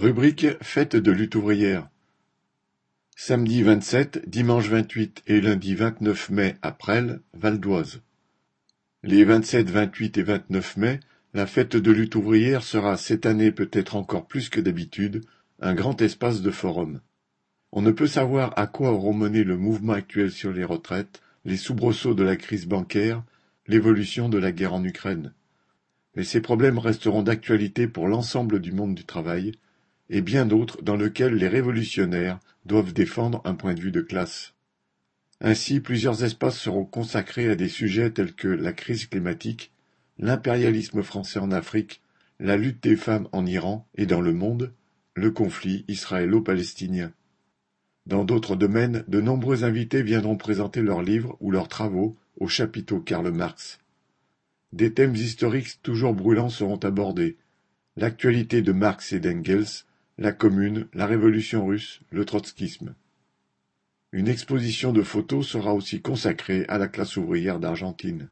Rubrique Fête de lutte ouvrière. Samedi vingt-sept, dimanche vingt-huit et lundi vingt-neuf mai à Presles, Val d'Oise. Les vingt-sept, vingt-huit et vingt-neuf mai, la fête de lutte ouvrière sera cette année peut-être encore plus que d'habitude un grand espace de forum. On ne peut savoir à quoi auront mené le mouvement actuel sur les retraites, les soubresauts de la crise bancaire, l'évolution de la guerre en Ukraine. Mais ces problèmes resteront d'actualité pour l'ensemble du monde du travail, et bien d'autres dans lesquels les révolutionnaires doivent défendre un point de vue de classe. Ainsi, plusieurs espaces seront consacrés à des sujets tels que la crise climatique, l'impérialisme français en Afrique, la lutte des femmes en Iran et dans le monde, le conflit israélo-palestinien. Dans d'autres domaines, de nombreux invités viendront présenter leurs livres ou leurs travaux au chapiteau Karl Marx. Des thèmes historiques toujours brûlants seront abordés. L'actualité de Marx et d'Engels, la Commune, la Révolution russe, le trotskisme. Une exposition de photos sera aussi consacrée à la classe ouvrière d'Argentine.